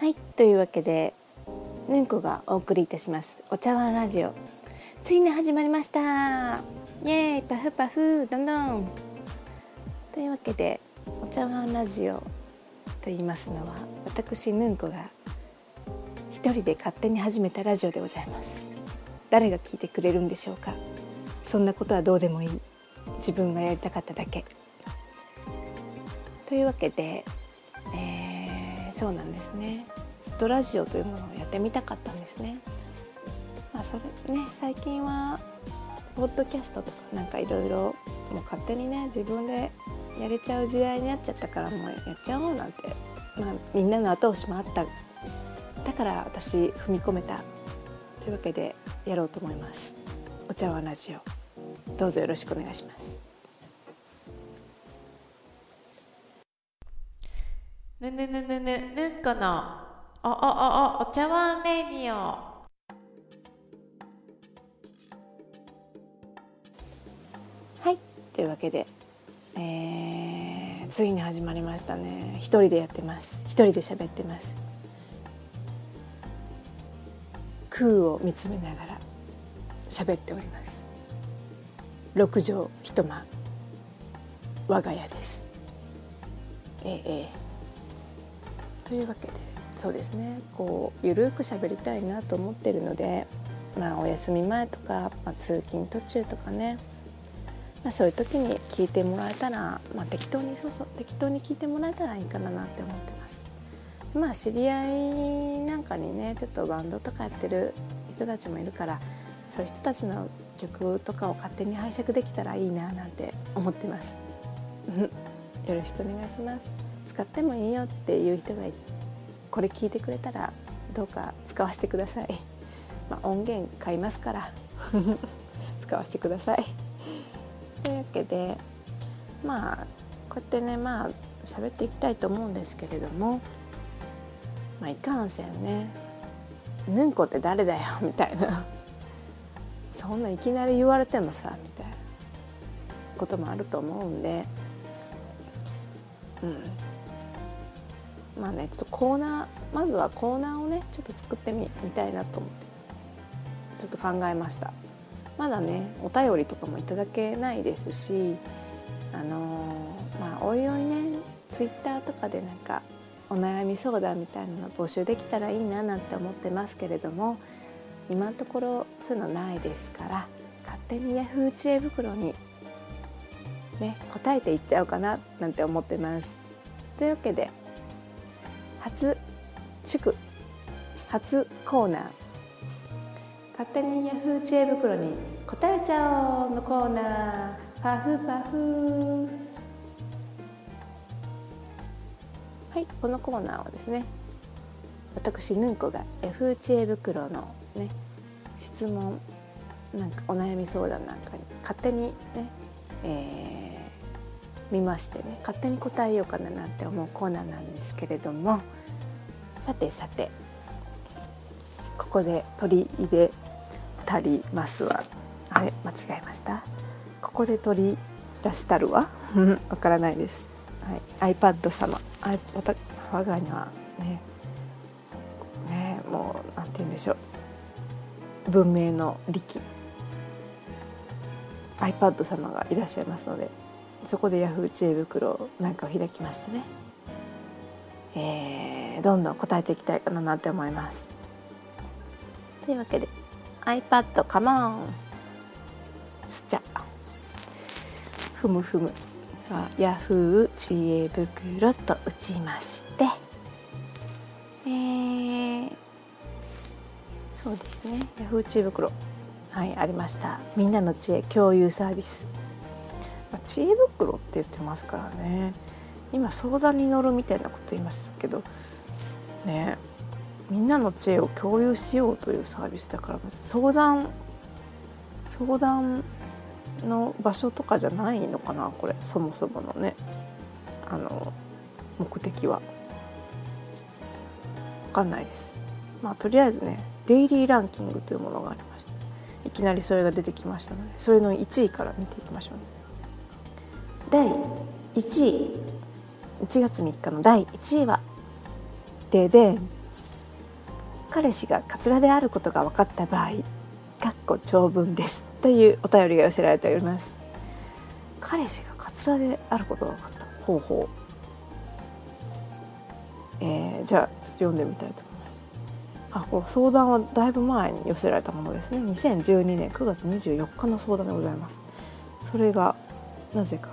はいというわけでぬんこがお送りいたします。お茶碗ラジオ。ついに始まりました。イエーイパフパフどんどん。というわけでお茶碗ラジオと言いますのは私ぬんこが一人で勝手に始めたラジオでございます。誰が聞いてくれるんでしょうか。そんなことはどうでもいい。自分がやりたかっただけ。というわけで、えー、そうなんですね。ずっとラジオというものをやってみたかったんですね。まあ、それね最近はポッドキャストとかなんかいろいろもう勝手にね自分でやれちゃう時代になっちゃったからもうやっちゃおうなんて、まあ、みんなの後押しもあった。だから私踏み込めた。というわけでやろうと思います。お茶碗ラジオ。どうぞよろしくお願いします。ぬぬぬぬぬぬんこのおおおおお茶碗レディオ。はいというわけで、えー、ついに始まりましたね。一人でやってます。一人で喋ってます。空を見つめながら喋っております。六畳一間。我が家です。えー、えー、というわけでそうですねこうゆるく喋りたいなと思ってるのでまあお休み前とか、まあ、通勤途中とかね、まあ、そういう時に聞いてもらえたら、まあ、適当にそうそう適当に聞いてもらえたらいいかななって思ってます。まあ知り合いなんかにねちょっとバンドとかやってる人たちもいるからそういう人たちの曲とかを勝手に拝借できたらいいななんて思ってます。よろしくお願いします。使ってもいいよっていう人がこれ聞いてくれたらどうか使わせてください。まあ、音源買いますから。使わせてください。というわけでまあこうやってねまあ喋っていきたいと思うんですけれども、まあ、いかんせんね「ぬんこって誰だよ」みたいな。そんないきなり言われてもさみたいなこともあると思うんで、うん、まあねちょっとコーナーまずはコーナーをねちょっと作ってみたいなと思ってちょっと考えましたまだねお便りとかもいただけないですしあのー、まあおいおいねツイッターとかでなんかお悩み相談みたいなの募集できたらいいななんて思ってますけれども今のところそういうのないですから勝手に Yahoo 知恵袋にね答えていっちゃおうかななんて思ってます。というわけで初祝。初コーナー。勝手にヤフー知恵袋に答えちゃおうのコーナー。パフパフ。はいこのコーナーはですね私ぬんこがヤフー知恵袋のね質問なんかお悩み相談なんかに勝手にね、えー、見ましてね勝手に答えようかななんて思うコーナーなんですけれどもさてさてここで取り入れたりますわ。あれ間違えました。ここで取り出したるわ。わからないです、はい、iPad 様。あ我がにはねねもうなんて言うんでしょう。文明の利器。iPad 様がいらっしゃいますのでそこで Yahoo 知恵袋なんかを開きましたね。えー、どんどん答えていきたいかなって思います。というわけで iPad カモンスチャ。ふむふむ。さあ Yahoo 知恵袋と打ちまして。えー、そうですね。Yahoo 知恵袋。はいありました。みんなの知恵共有サービス、まあ、知恵袋って言ってますからね。今相談に乗るみたいなこと言いましたけどねみんなの知恵を共有しようというサービスだから相談相談の場所とかじゃないのかなこれそもそものね。あの目的は。分かんないです。まあとりあえずねデイリーランキングというものがありましたいきなりそれが出てきましたのでそれの1位から見ていきましょう、ね、第1位。1月3日の第1位はでで彼氏がカツラであることが分かった場合かっこ長文です。というお便りが寄せられております。彼氏がカツラであることが分かった。方法えー、じゃあちょっと読んでみたいと思います。あこの相談はだいぶ前に寄せられたものですね。2012年9月24日の相談でございます。それがなぜか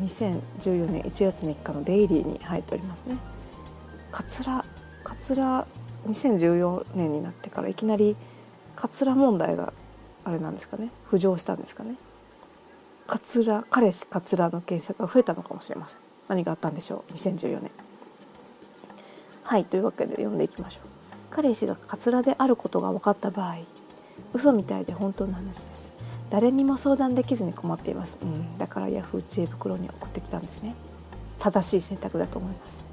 2014年1月3日のデイリーに入っておりますね。カツラカツラ2014年になってからいきなりカツラ問題があれなんですかね。浮上したんですかね。カツラ彼氏カツラの検索が増えたのかもしれません。何があったんでしょう？2014年はいというわけで読んでいきましょう。彼氏がカツラであることが分かった場合嘘みたいで本当の話です。誰にも相談できずに困っています、うん、だからヤフー知恵袋に送ってきたんですね。正しい選択だと思います。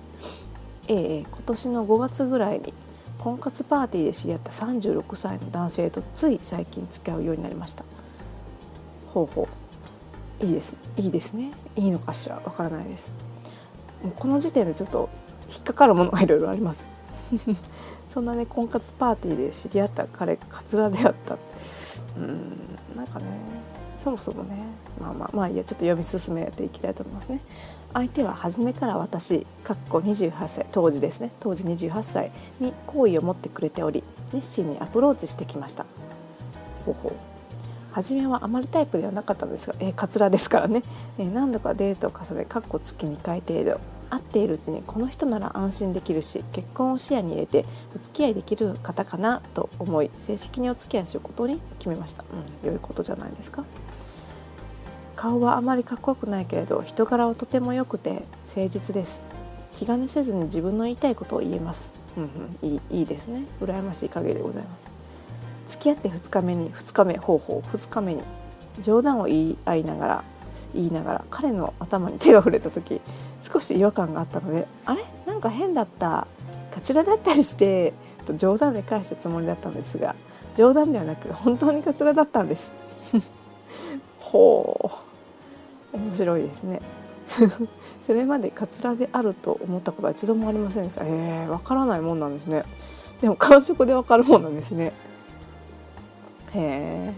ええ今年の5月ぐらいに婚活パーティーで知り合った36歳の男性とつい最近付き合うようになりました。ほうほう。いいですいいですね。いいのかしら。わからないです。もうこの時点でちょっと引っかかるものがいろいろあります。そんなね婚活パーティーで知り合った彼カツラであった。うん。なんかねそもそもねまあまあまあいやちょっと読み進めていきたいと思いますね。相手は初めから私かっこ28歳当時ですね。当時28歳に好意を持ってくれており熱心にアプローチしてきました。ほうほう。初めはあまりタイプではなかったんですが、えー、カツラですからね、えー、何度かデートを重ねかっこ月2回程度。会っているうちにこの人なら安心できるし結婚を視野に入れてお付き合いできる方かなと思い正式にお付き合いすることに決めました、うん、良いことじゃないですか。顔はあまりかっこよくないけれど人柄はとても良くて誠実です。気兼ねせずに自分の言いたいことを言えます、うんうん、いいいいですね。羨ましい限りでございます。付き合って2日目に2日目方法2日目に冗談を言い合いながら言いながら彼の頭に手が触れた時少し違和感があったのであれ？なんか変だった？カツラだったりしてと冗談で返したつもりだったんですが冗談ではなく本当にカツラだったんです。ほう。面白いですね。それまでカツラであると思ったことは一度もありませんでした。えー、わからないもんなんですね。でも感触でわかるもんなんですね。へえ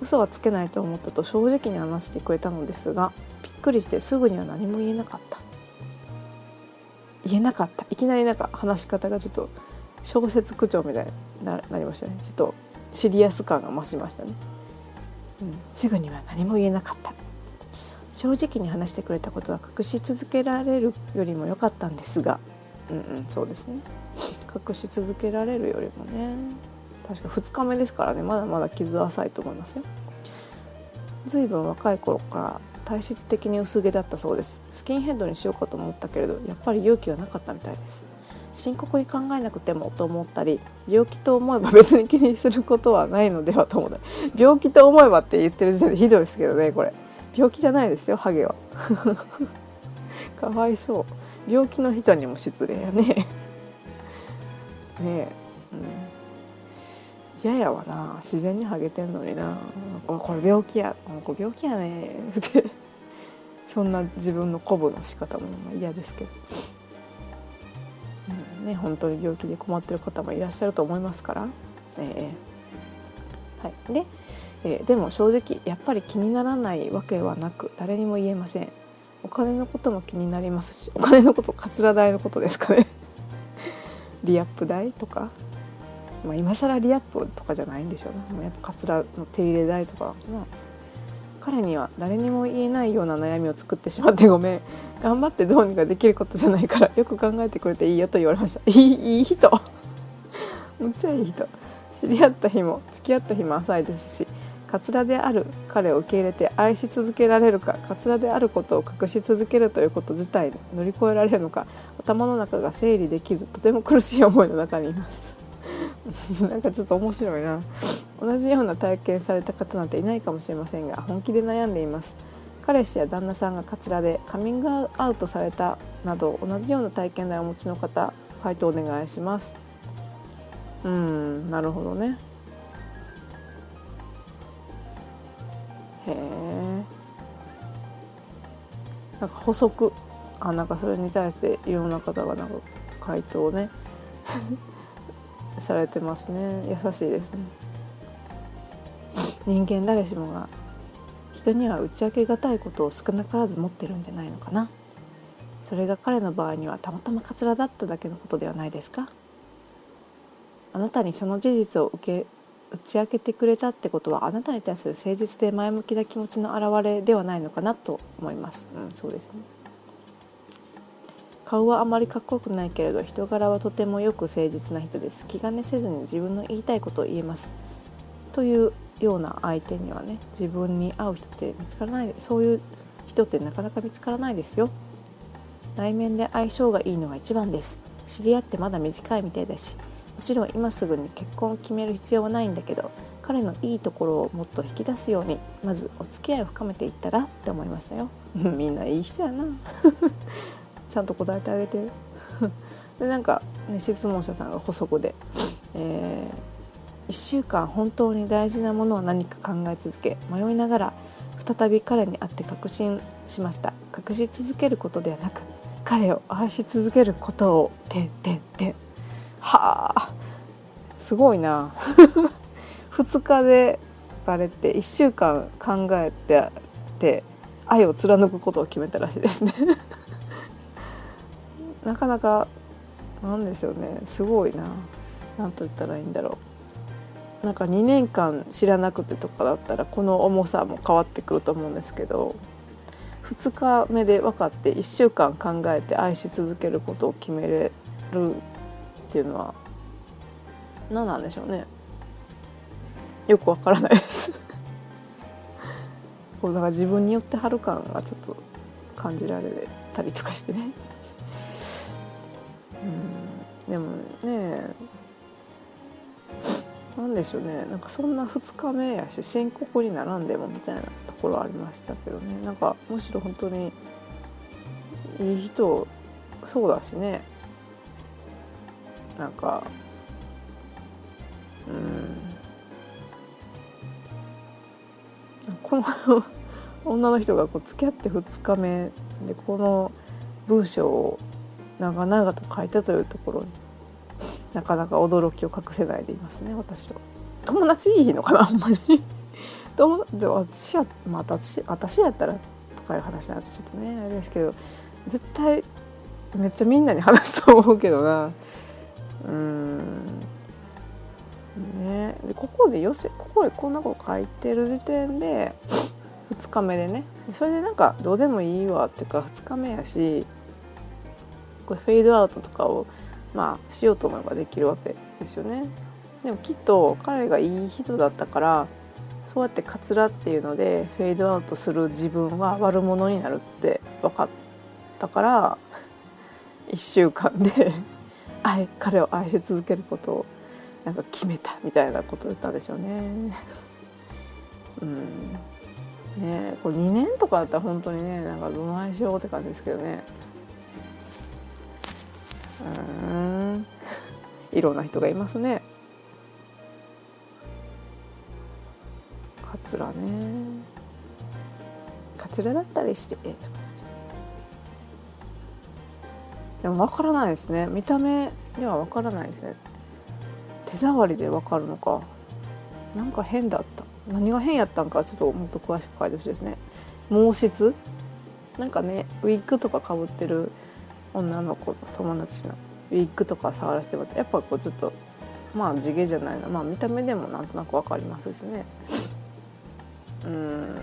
嘘はつけないと思ったと正直に話してくれたのですがびっくりしてすぐには何も言えなかった。言えなかった。いきなりなんか話し方がちょっと小説口調みたいになりましたね。ちょっとシリアス感が増しましたね、うん、すぐには何も言えなかった。正直に話してくれたことは隠し続けられるよりも良かったんですが。うんうん。そうですね。隠し続けられるよりもね。確か2日目ですからね。まだまだ傷は浅いと思いますよ。随分若い頃から体質的に薄毛だったそうです。スキンヘッドにしようかと思ったけれどやっぱり勇気はなかったみたいです。深刻に考えなくてもと思ったり病気と思えば 別に気にすることはないのではと思った病気と思えばって言ってる時点でひどいですけどねこれ。病気じゃないですよハゲは。かわいそう。病気の人にも失礼やね。ねえ、うん。嫌やわな。自然にハゲてんのにな。これ病気や。これ病気やね。って。そんな自分の鼓舞の仕方も嫌ですけど、うんね、本当に病気で困ってる方もいらっしゃると思いますから、えーはい、で、えー、でも正直やっぱり気にならないわけはなく誰にも言えません。お金のことも気になりますしお金のことカツラ代のことですかね。リアップ代とか。まあ、今更リアップとかじゃないんでしょうね。もやっぱカツラの手入れ代とか、まあ、彼には誰にも言えないような悩みを作ってしまってごめん。頑張ってどうにかできることじゃないからよく考えてくれていいよと言われました。いいいい人。むっちゃいい人。知り合った日も付き合った日も浅いですしカツラである彼を受け入れて愛し続けられるかカツラであることを隠し続けるということ自体乗り越えられるのか頭の中が整理できずとても苦しい思いの中にいます。なんかちょっと面白いな。同じような体験された方なんていないかもしれませんが本気で悩んでいます。彼氏や旦那さんがカツラでカミングアウトされたなど同じような体験談をお持ちの方回答お願いします。うんなるほどね。へえ。なんか補足。あなんかそれに対していろんな方がなんか回答をね。されてますね優しいですね人間誰しもが人には打ち明けがたいことを少なからず持ってるんじゃないのかなそれが彼の場合にはたまたまカツラだっただけのことではないですかあなたにその事実を受け打ち明けてくれたってことはあなたに対する誠実で前向きな気持ちの表れではないのかなと思います。うん、そうですね。顔はあまりかっこよくないけれど人柄はとてもよく誠実な人です。気兼ねせずに自分の言いたいことを言えます。というような相手にはね自分に合う人って見つからない。そういう人ってなかなか見つからないですよ。内面で相性がいいのが一番です。知り合ってまだ短いみたいだしもちろん今すぐに結婚を決める必要はないんだけど彼のいいところをもっと引き出すようにまずお付き合いを深めていったらって思いましたよ。みんないい人やな。ちゃんと答えてあげて。でなんか、ね、質問者さんが補足で、えー、1週間本当に大事なものは何か考え続け迷いながら再び彼に会って確信しました。隠し続けることではなく彼を愛し続けることをてんてんて。んはあ。すごいな。2日でバレて1週間考えてて愛を貫くことを決めたらしいですね。なかなかなんでしょうね。すごいな。何と言ったらいいんだろう。なんか2年間知らなくてとかだったらこの重さも変わってくると思うんですけど2日目で分かって1週間考えて愛し続けることを決めれるっていうのは何なんでしょうね。よくわからないです。こうなんか自分によってはる感がちょっと感じられたりとかしてね。でもねなんでしょうねなんかそんな2日目やし深刻にならんでもみたいなところありましたけどね。なんかむしろ本当にいい人そうだしね。なんかうん。この 女の人がこう付き合って2日目でこの文章を長々と書いたというところになかなか驚きを隠せないでいますね私は。友達いいのかなあんまり。友で私は、まあ、私私やったらとかいう話になるとちょっとねあれですけど絶対めっちゃみんなに話すと思うけどな。うん。ね。でここでよせここでこんなこと書いてる時点で2日目でね。それでなんかどうでもいいわっていうか2日目やしこれフェードアウトとかをまあしようと思えばできるわけですよね。でもきっと彼がいい人だったからそうやってカツラっていうのでフェードアウトする自分は悪者になるって分かったから 1週間で 愛彼を愛し続けることをなんか決めたみたいなことを言ったんでしょうね。うんねこれ2年とかだったら本当にねなんかどないしようって感じですけどね。うん。いろんな人がいますね。カツラね。カツラだったりしてでも分からないですね。見た目では分からないですね。手触りで分かるのか。なんか変だった。何が変やったんかちょっともっと詳しく書いてほしいですね。毛質？なんかねウィッグとかかぶってる女の子の友達のウィッグとか触らせてもらってやっぱこうちょっとまあ地毛じゃないな。まあ見た目でもなんとなく分かりますしね。うん。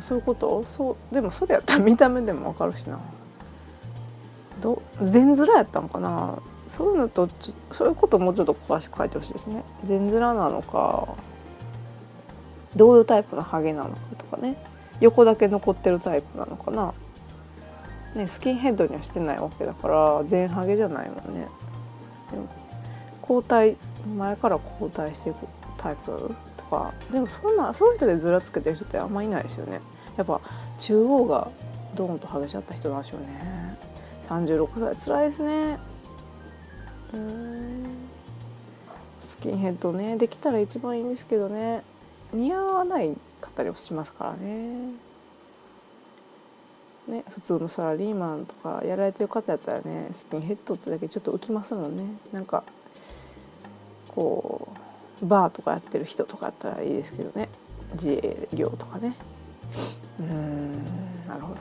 そういうこと？そうでもそれやったら見た目でも分かるしな。ど全面やったのかな？そういうのとそういうこともうちょっと詳しく書いてほしいですね。全面なのかどういうタイプのハゲなのかとかね。横だけ残ってるタイプなのかな。ねスキンヘッドにはしてないわけだから全ハゲじゃないもんね。でも交代前から交代していくタイプとか。でもそんなそういう人でずらつけてる人ってあんまいないですよね。やっぱ中央がドーンとハゲちゃった人なんでしょうね。36歳。辛いですね。うんスキンヘッドねできたら一番いいんですけどね。似合わない方りをしますからね。ね普通のサラリーマンとかやられてる方やったらねスキンヘッドってだけちょっと浮きますもんね。なんかこうバーとかやってる人とかやったらいいですけどね。自営業とかね。うーんなるほど。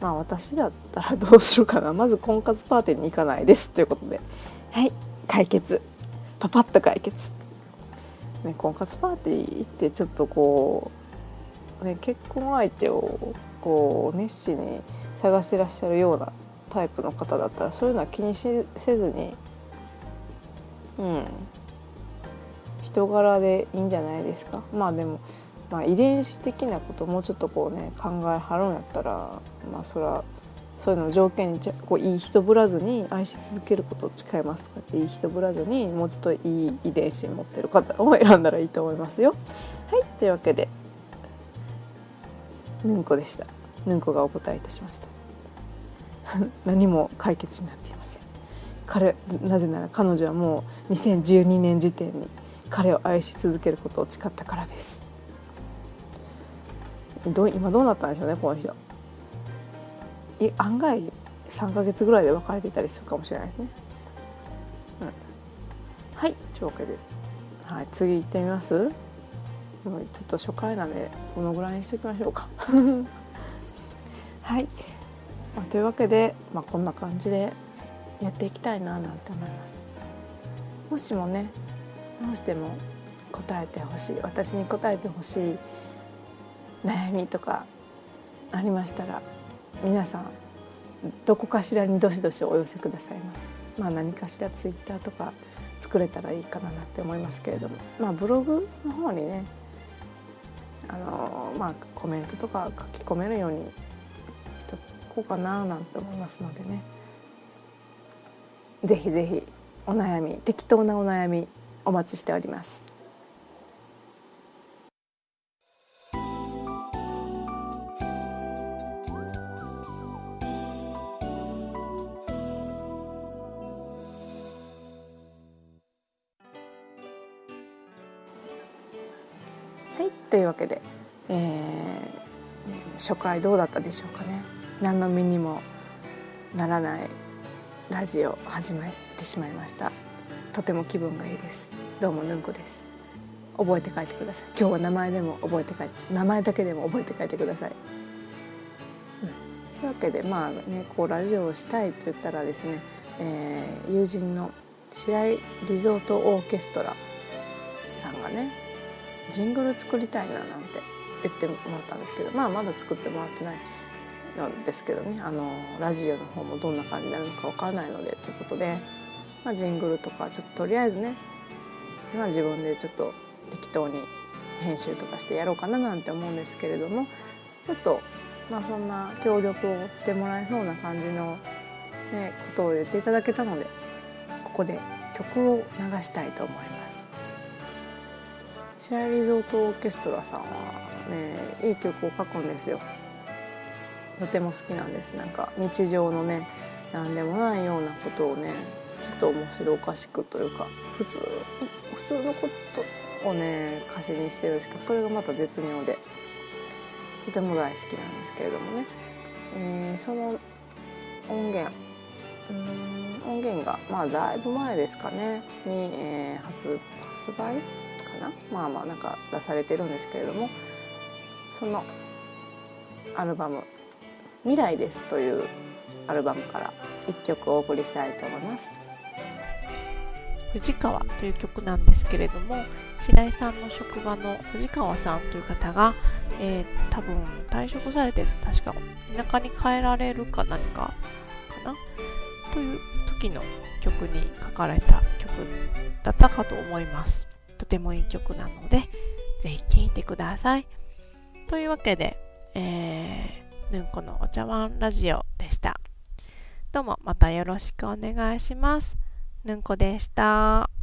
まあ私だったらどうするかな。まず婚活パーティーに行かないですということで。はい解決。パパッと解決、ね、婚活パーティー行ってちょっとこう、ね、結婚相手をこう熱心に探してらっしゃるようなタイプの方だったらそういうのは気にしせずにうん人柄でいいんじゃないですか？まあでも、まあ、遺伝子的なこともうちょっとこうね考えはるんやったらまあそれはそういうの条件にこういい人ぶらずに愛し続けることを誓いますとかっていい人ぶらずにもうちょっといい遺伝子持ってる方を選んだらいいと思いますよ。はいというわけでぬんこでした。ぬんこがお答えいたしました。何も解決になっていません。彼なぜなら彼女はもう2012年時点に彼を愛し続けることを誓ったからです。ど今どうなったんでしょうねこの人。い案外3ヶ月ぐらいで別れていたりするかもしれないですね。うん、はいというわけで、はい、次行ってみます？ちょっと初回なんでこのぐらいにしておきましょうか。はい、まあ、というわけで、まあ、こんな感じでやっていきたいななんて思います。もしもねどうしても答えてほしい私に答えてほしい悩みとかありましたら皆さんどこかしらにどしどしお寄せくださいませ。まあ何かしらツイッターとか作れたらいいかなって思いますけれども、まあブログの方にね、あのまあコメントとか書き込めるようにしとこうかななんて思いますのでね。ぜひぜひお悩み適当なお悩みお待ちしております。はい、というわけで、えー初回どうだったでしょうかね。何の身にもならないラジオ始めてしまいました。とても気分がいいです。どうもぬんこです。覚えて帰ってください。今日は名前でも覚えて帰って名前だけでも覚えて帰ってください、うん、というわけでまあねこうラジオをしたいと言ったらですね、えー友人の白井リゾートオーケストラさんがねジングル作りたいななんて言ってもらったんですけどまあまだ作ってもらってないんですけどねあのラジオの方もどんな感じになるのかわからないのでということで、まあ、ジングルとかちょっととりあえずね、まあ、自分でちょっと適当に編集とかしてやろうかななんて思うんですけれどもちょっと、まあ、そんな協力をしてもらえそうな感じの、ね、ことを言っていただけたのでここで曲を流したいと思います。白井リゾートオーケストラさんはねいい曲を書くんですよ。とても好きなんです。なんか日常のね何でもないようなことをねちょっと面白おかしくというか普通普通のことをね歌詞にしてるんですけどそれがまた絶妙でとても大好きなんですけれどもね、えーその音源音源がまあだいぶ前ですかね。に、えー発発売なまあまあなんか出されてるんですけれどもそのアルバム「未来です」というアルバムから一曲お送りしたいと思います。藤川という曲なんですけれども白井さんの職場の藤川さんという方が、えー多分退職されて確か田舎に帰られるか何かかな？という時の曲に書かれた曲だったかと思いますとてもいい曲なのでぜひ聴いてください。というわけで、えー、ぬんこのお茶碗ラジオでした。どうもまたよろしくお願いします。ぬんこでした。